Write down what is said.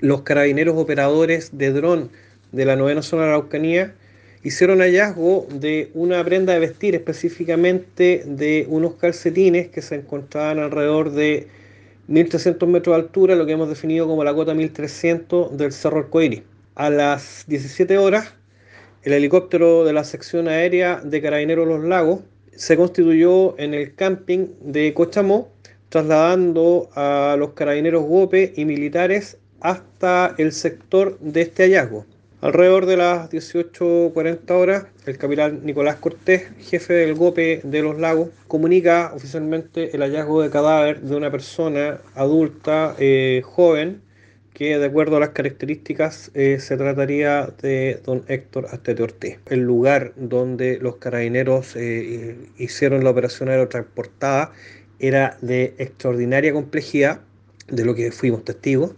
los carabineros operadores de dron de la novena zona de Araucanía hicieron hallazgo de una prenda de vestir, específicamente de unos calcetines que se encontraban alrededor de 1.300 metros de altura, lo que hemos definido como la cota 1.300 del Cerro Arcoíris. A las 17 horas, el helicóptero de la sección aérea de Carabineros Los Lagos se constituyó en el camping de Cochamó, trasladando a los carabineros GOPE y militares hasta el sector de este hallazgo. Alrededor de las 18.40 horas, el capitán Nicolás Cortés, jefe del GOPE de los lagos, comunica oficialmente el hallazgo de cadáver de una persona adulta, eh, joven, que de acuerdo a las características eh, se trataría de don Héctor Astete Ortiz. El lugar donde los carabineros eh, hicieron la operación aerotransportada era de extraordinaria complejidad, de lo que fuimos testigos